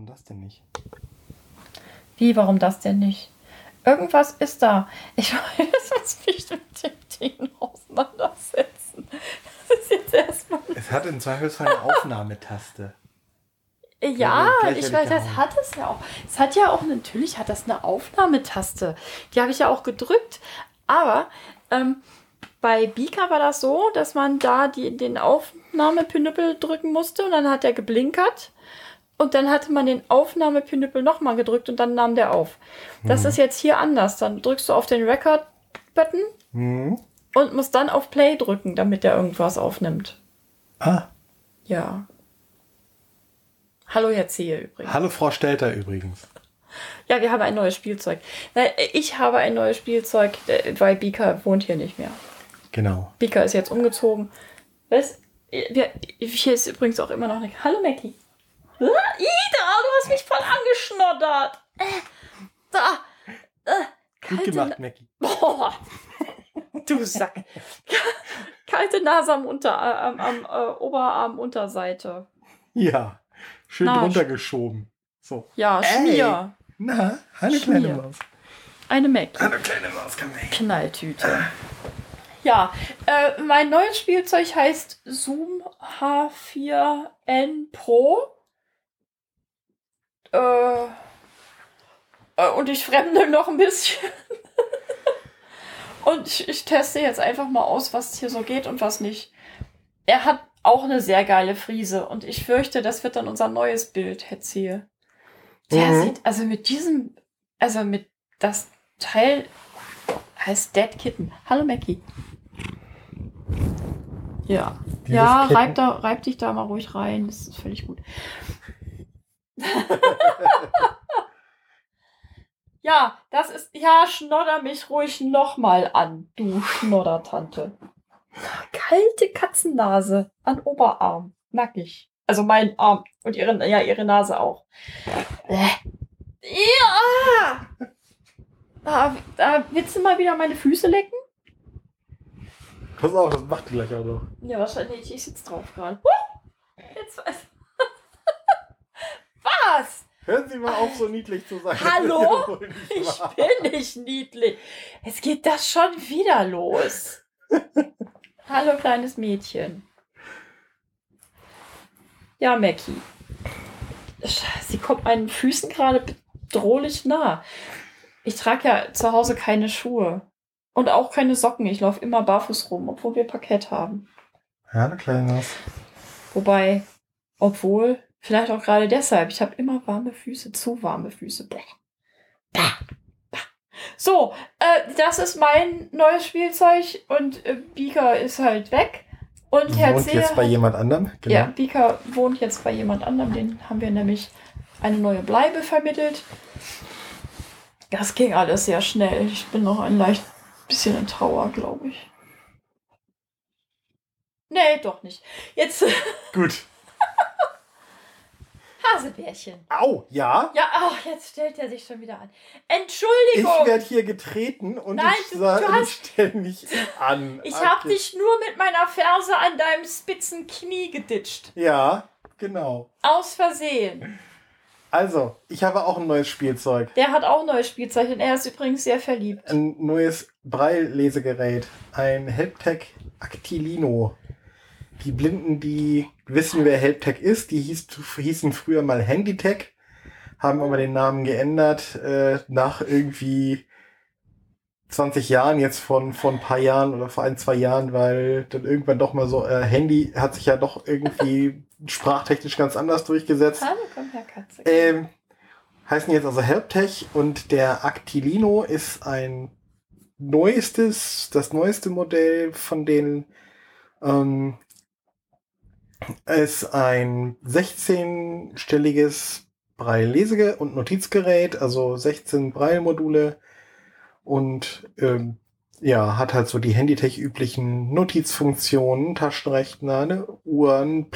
Warum das denn nicht? Wie, warum das denn nicht? Irgendwas ist da. Ich weiß, was mich mit dem Ding auseinandersetzen. Das ist jetzt erstmal. Es hat im Zweifelsfall eine Aufnahmetaste. Ja, ich weiß, das hat es ja auch. Es hat ja auch, natürlich hat das eine Aufnahmetaste. Die habe ich ja auch gedrückt. Aber ähm, bei Beaker war das so, dass man da die, den Aufnahmepinüppel drücken musste und dann hat er geblinkert. Und dann hatte man den Aufnahmepinüppel nochmal gedrückt und dann nahm der auf. Das ist jetzt hier anders. Dann drückst du auf den Record-Button Hm? und musst dann auf Play drücken, damit der irgendwas aufnimmt. Ah, Ja. Hallo, Herr Zehe übrigens. hallo Frau Stelter übrigens. Ja, wir haben ein neues Spielzeug. Ich habe ein neues Spielzeug, äh, weil Bika wohnt hier nicht mehr. Genau. Bika ist jetzt umgezogen. Was? Wir, hier ist übrigens auch immer noch eine. Hallo, Mackie. Ida, du hast mich voll angeschnoddert. Äh, da. Äh, Gut kalte gemacht, Mackie. Boah. Du Sack. Kalte Nase am, Unter, äh, am, am äh, Oberarm-Unterseite. Ja. Schön Na, drunter geschoben. So. Ja, Ey. Schmier. Na, eine Schmier. kleine Maus. Eine Mackie. Eine kleine Maus, komm her. Knalltüte. Ja, äh, mein neues Spielzeug heißt Zoom H4N Pro. Äh, äh, und ich fremde noch ein bisschen. und ich, ich teste jetzt einfach mal aus, was hier so geht und was nicht. Er hat auch eine sehr geile Friese und ich fürchte, das wird dann unser neues Bild, Herr Zehe. Der Mhm. sieht, also mit diesem, also mit das Teil heißt Dead Kitten. Hallo Mackie. Ja. Dieses ja, Kitten. reib, da, reib dich da mal ruhig rein. Das ist völlig gut. ja, das ist. Ja, schnodder mich ruhig nochmal an, du Schnoddertante. Kalte Katzennase an Oberarm. Nackig. Also mein Arm und ihre, ja, ihre Nase auch. Äh. Ja! Da, da willst du mal wieder meine Füße lecken? Pass auf, das macht die gleich auch noch. Ja, wahrscheinlich. Ich sitze drauf gerade. Huh! Jetzt weiß. Was? Hören Sie mal auf, so niedlich zu sein. Hallo? Ich bin nicht niedlich. Es geht das schon wieder los. Hallo, kleines Mädchen. Ja, Mackie. Sie kommt meinen Füßen gerade bedrohlich nah. Ich trage ja zu Hause keine Schuhe. Und auch keine Socken. Ich laufe immer barfuß rum, obwohl wir Parkett haben. Ja, eine kleine Maus. Wobei, obwohl, vielleicht auch gerade deshalb, ich habe immer warme Füße, zu warme Füße. Bäh. Bäh. So, äh, das ist mein neues Spielzeug und äh, Bika ist halt weg. Und Herr Wohnt Zehe jetzt bei jemand anderem? Genau. Ja, Bika wohnt jetzt bei jemand anderem, den haben wir nämlich eine neue Bleibe vermittelt. Das ging alles sehr schnell. Ich bin noch ein leicht bisschen in Trauer, glaube ich. Nee, doch nicht. Jetzt Gut. Hasebärchen. Au, ja. Ja, ach, jetzt stellt er sich schon wieder an. Ich Entschuldigung! werde hier getreten und Nein, ich, du- du ich stelle mich an. Ich habe dich nur mit meiner Ferse an deinem spitzen Knie geditscht. Ja, genau. Aus Versehen. Also, ich habe auch ein neues Spielzeug. Der hat auch neues Spielzeug und er ist übrigens sehr verliebt. Ein neues Braille-Lesegerät. Ein Helptech Actilino. Die Blinden, die wissen, wer Helptech ist, die hieß, hießen früher mal Handytech, haben aber den Namen geändert äh, nach irgendwie 20 Jahren, jetzt von, von ein paar Jahren oder vor ein, zwei Jahren, weil dann irgendwann doch mal so, äh, Handy hat sich ja doch irgendwie sprachtechnisch ganz anders durchgesetzt. Hallo, komm her, Katze. Ähm, heißen jetzt also Helptech und der Actilino ist ein neuestes, das neueste Modell von denen ähm, ist ein 16-stelliges Braille-Lese- und Notizgerät, also 16 Braille-Module und ähm, ja, hat halt so die Handytech-üblichen Notizfunktionen, Taschenrechner, eine Uhr, einen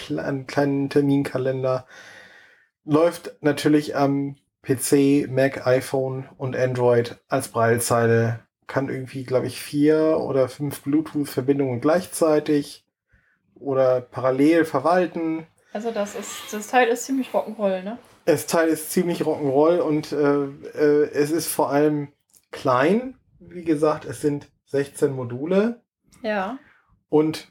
kleinen Terminkalender. Läuft natürlich am PC, Mac, iPhone und Android als Braillezeile. Kann irgendwie, glaube ich, vier oder fünf Bluetooth-Verbindungen gleichzeitig oder parallel verwalten. Also das ist, das Teil ist ziemlich Rock'n'Roll, ne? Das Teil ist ziemlich Rock'n'Roll und äh, äh, es ist vor allem klein. Wie gesagt, es sind 16 Module Ja. und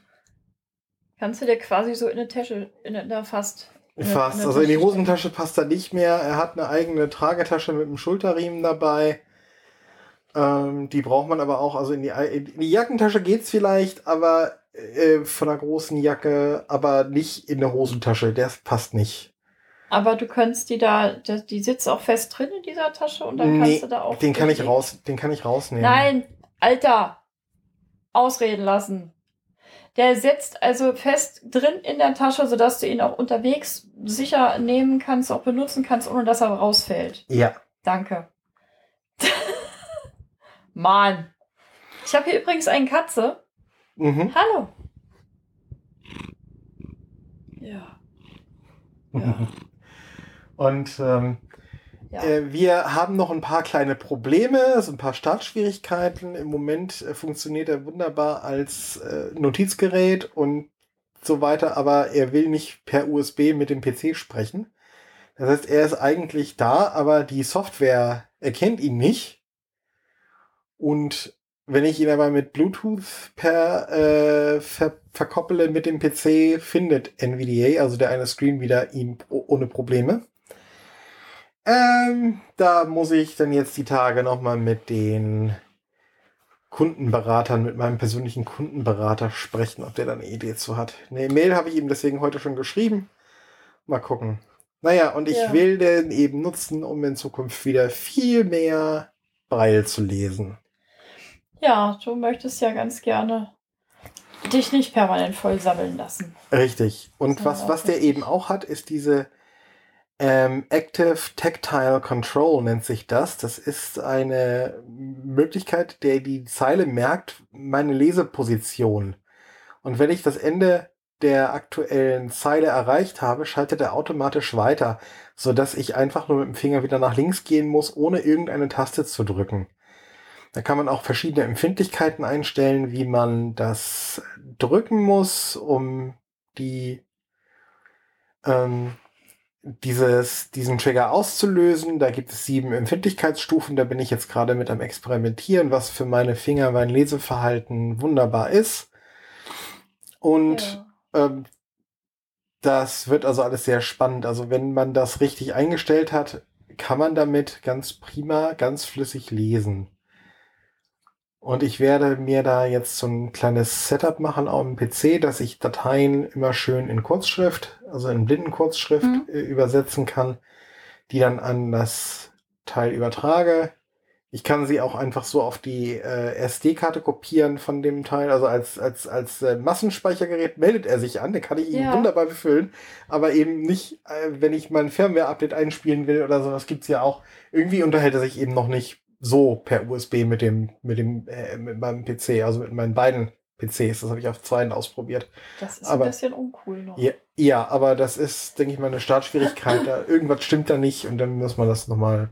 Kannst du dir quasi so in eine Tasche, in eine, da fast. in fast. eine Also in die Tasche Hosentasche passt er nicht mehr. Er hat eine eigene Tragetasche mit einem Schulterriemen dabei. Ähm, die braucht man aber auch. Also in die, in die Jackentasche geht's vielleicht, aber äh, von einer großen Jacke, aber nicht in eine Hosentasche. Das passt nicht. Aber du könntest die da, die, sitzt auch fest drin in dieser Tasche und dann Nee, kannst du da auch. Den kann ich raus, den kann ich rausnehmen. Nein, Alter! Ausreden lassen. Der sitzt also fest drin in der Tasche, sodass du ihn auch unterwegs sicher nehmen kannst, auch benutzen kannst, ohne dass er rausfällt. Ja. Danke. Mann. Ich habe hier übrigens eine Katze. Mhm. Hallo. Ja. Ja. Und ähm, Ja. Äh, wir haben noch ein paar kleine Probleme, so ein paar Startschwierigkeiten. Im Moment äh, funktioniert er wunderbar als äh, Notizgerät und so weiter, aber er will nicht per USB mit dem PC sprechen. Das heißt, er ist eigentlich da, aber die Software erkennt ihn nicht. Und wenn ich ihn aber mit Bluetooth per äh, ver verkoppele mit dem PC, findet NVDA, also der eine Screenreader, ihn o- ohne Probleme. Ähm, da muss ich dann jetzt die Tage nochmal mit den Kundenberatern, mit meinem persönlichen Kundenberater sprechen, ob der da eine Idee zu hat. Eine Mail habe ich ihm deswegen heute schon geschrieben. Mal gucken. Naja, und ich Ja. will den eben nutzen, um in Zukunft wieder viel mehr Braille zu lesen. Ja, du möchtest ja ganz gerne dich nicht permanent voll sammeln lassen. Richtig. Und was, was der eben auch hat, ist diese ähm, Active Tactile Control nennt sich das. Das ist eine Möglichkeit, der die Zeile merkt, meine Leseposition. Und wenn ich das Ende der aktuellen Zeile erreicht habe, schaltet er automatisch weiter, so dass ich einfach nur mit dem Finger wieder nach links gehen muss, ohne irgendeine Taste zu drücken. Da kann man auch verschiedene Empfindlichkeiten einstellen, wie man das drücken muss, um die ähm, dieses, diesen Trigger auszulösen. Da gibt es sieben Empfindlichkeitsstufen. Da bin ich jetzt gerade mit am Experimentieren, was für meine Finger, mein Leseverhalten wunderbar ist. Und Ja. ähm, das wird also alles sehr spannend. Also wenn man das richtig eingestellt hat, kann man damit ganz prima, ganz flüssig lesen. Und ich werde mir da jetzt so ein kleines Setup machen auf dem PC, dass ich Dateien immer schön in Kurzschrift, also in Blindenkurzschrift Mhm. äh, übersetzen kann, die dann an das Teil übertrage. Ich kann sie auch einfach so auf die äh, SD-Karte kopieren von dem Teil, also als, als, als äh, Massenspeichergerät meldet er sich an, den kann ich ihn Ja. wunderbar befüllen, aber eben nicht, äh, wenn ich mein Firmware-Update einspielen will oder sowas, gibt's ja auch. Irgendwie unterhält er sich eben noch nicht so per USB mit dem, mit dem, äh, mit meinem PC, also mit meinen beiden PCs. Das habe ich auf zweien ausprobiert. Das ist Aber- ein bisschen uncool noch. Ja, ja, aber das ist, denke ich mal, eine Startschwierigkeit. da irgendwas stimmt da nicht und dann muss man das nochmal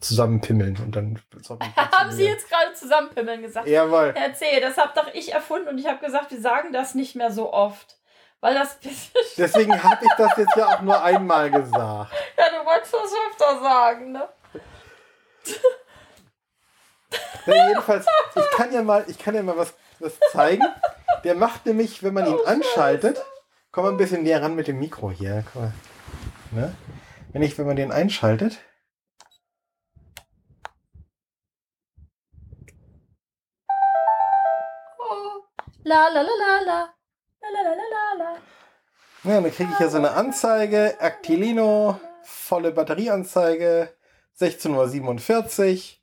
zusammenpimmeln und dann Haben Sie jetzt gerade zusammenpimmeln gesagt? Jawohl. C., das hab doch ich erfunden und ich habe gesagt, wir sagen das nicht mehr so oft. Weil das. Deswegen habe ich das jetzt ja auch nur einmal gesagt. ja, du wolltest das öfter sagen, ne? Na, jedenfalls, ich kann ja mal, ich kann ja mal was, was zeigen. Der macht nämlich, wenn man ihn Oh, anschaltet, komm mal ein bisschen näher ran mit dem Mikro hier. Ne? Wenn ich, wenn man den einschaltet, Oh. La la la la la. La la la la la. Ja, dann kriege ich ja so eine Anzeige, Actilino, volle Batterieanzeige, 16.47 Uhr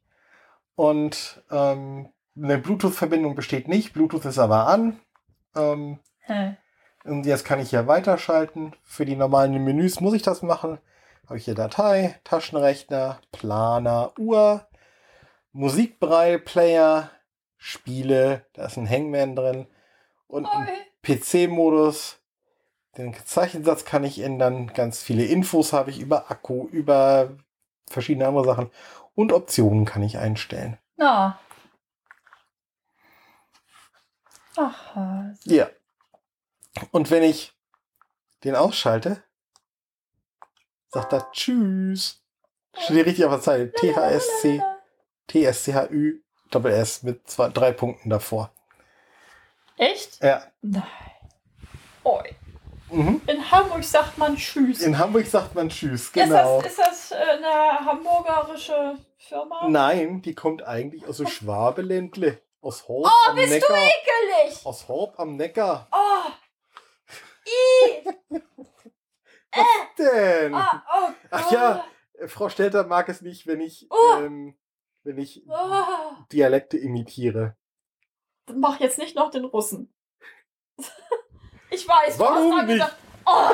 und ähm, eine Bluetooth-Verbindung besteht nicht, Bluetooth ist aber an. Ähm, Hä. und jetzt kann ich hier weiterschalten. Für die normalen Menüs muss ich das machen. Habe ich hier Datei, Taschenrechner, Planer, Uhr, Musikbraille-Player, Spiele, da ist ein Hangman drin und. PC-Modus. Den Zeichensatz kann ich ändern. Ganz viele Infos habe ich über Akku, über verschiedene andere Sachen. Und Optionen kann ich einstellen. Na. Ach, Hase. Ja. Und wenn ich den ausschalte, sagt er Tschüss. Steht richtig auf der Zeile. T-H-S-C, T-S-C-H-Ü, Doppel S mit zwei, drei Punkten davor. Echt? Ja. Nein. Oh, Mhm. in Hamburg sagt man Tschüss. In Hamburg sagt man Tschüss, genau. Ist das, ist das äh, eine hamburgerische Firma? Nein, die kommt eigentlich aus dem Schwabeländle. Aus Horb Oh, am bist Neckar. du ekelig! Aus Horb am Neckar. Oh! I! Denn? Ah, oh Ach ja, äh, Frau Stelter mag es nicht, wenn ich, Oh. ähm, wenn ich Oh. Dialekte imitiere. Mach jetzt nicht noch den Russen. Ich weiß, du Warum hast mal nicht? gesagt. Oh!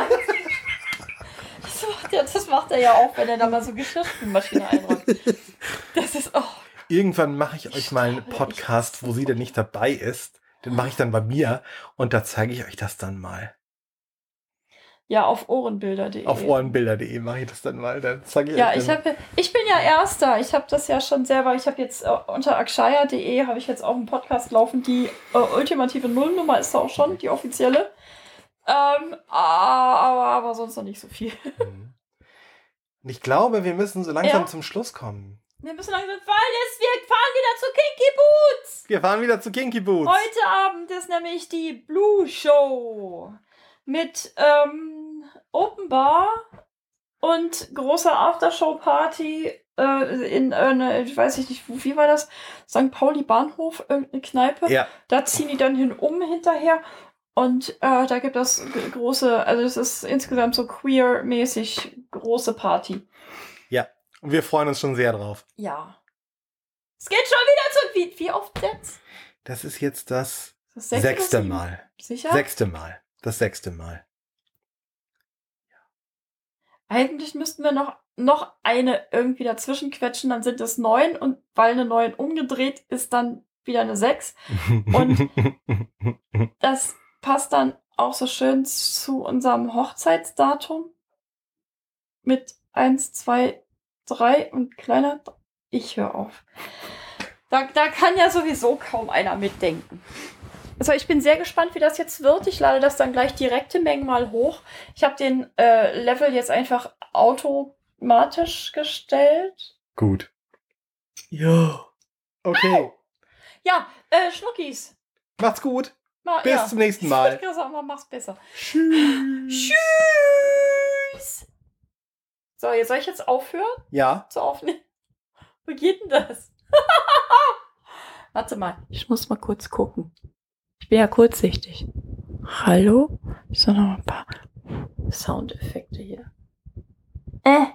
Das macht, er, das macht er ja auch, wenn er da mal so Geschirrspülmaschine einräumt. Das ist. Oh. Irgendwann mache ich euch mal einen Podcast, wo sie denn nicht dabei ist. Den mache ich dann bei mir und da zeige ich euch das dann mal. Ja, auf ohrenbilder.de. Auf ohrenbilder.de mache ich das dann mal. Dann zeige ich Ja, ich, hab, ich bin ja Erster. Ich habe das ja schon selber. Ich habe jetzt äh, unter akshaya.de habe ich jetzt auch einen Podcast laufen. Die äh, ultimative Nullnummer ist da auch schon, die offizielle. Ähm, aber, aber sonst noch nicht so viel. Mhm. Und ich glaube, wir müssen so langsam Ja. zum Schluss kommen. Wir müssen langsam fahren. Jetzt, wir fahren wieder zu Kinky Boots. Wir fahren wieder zu Kinky Boots. Heute Abend ist nämlich die Blue Show mit ähm, Open Bar und großer Aftershow-Party äh, in eine, ich weiß nicht, wie war das? St. Pauli Bahnhof, irgendeine Kneipe. Ja, Da ziehen die dann hin um hinterher. Und äh, da gibt es große, also es ist insgesamt so queer-mäßig große Party. und wir freuen uns schon sehr drauf. Ja. Es geht schon wieder zu. Wie, wie oft jetzt? Das ist jetzt das Das sechste sieben? Mal. Sicher? Sechste Mal. Das sechste Mal. Eigentlich müssten wir noch, noch eine irgendwie dazwischen quetschen, dann sind es neun und weil eine neun umgedreht ist, dann wieder eine sechs. Und- Das passt dann auch so schön zu unserem Hochzeitsdatum mit eins, zwei, drei und kleiner. Ich höre auf. Da, da kann ja sowieso kaum einer mitdenken. Also ich bin sehr gespannt, wie das jetzt wird. Ich lade das dann gleich direkte Mengen mal hoch. Ich habe den äh, Level jetzt einfach automatisch gestellt. Gut. Ja. Okay. Ja, äh, Schnuckis. Macht's gut. Mal, Bis ja. zum nächsten Ich Mal. gerade sagen, man macht's besser. Tschüss. Tschüss. So, jetzt soll ich jetzt aufhören Ja. zu aufnehmen? Wo geht denn das? Warte mal, ich muss mal kurz gucken. Ich bin ja kurzsichtig. Hallo? Ich soll noch ein paar Soundeffekte hier. Äh.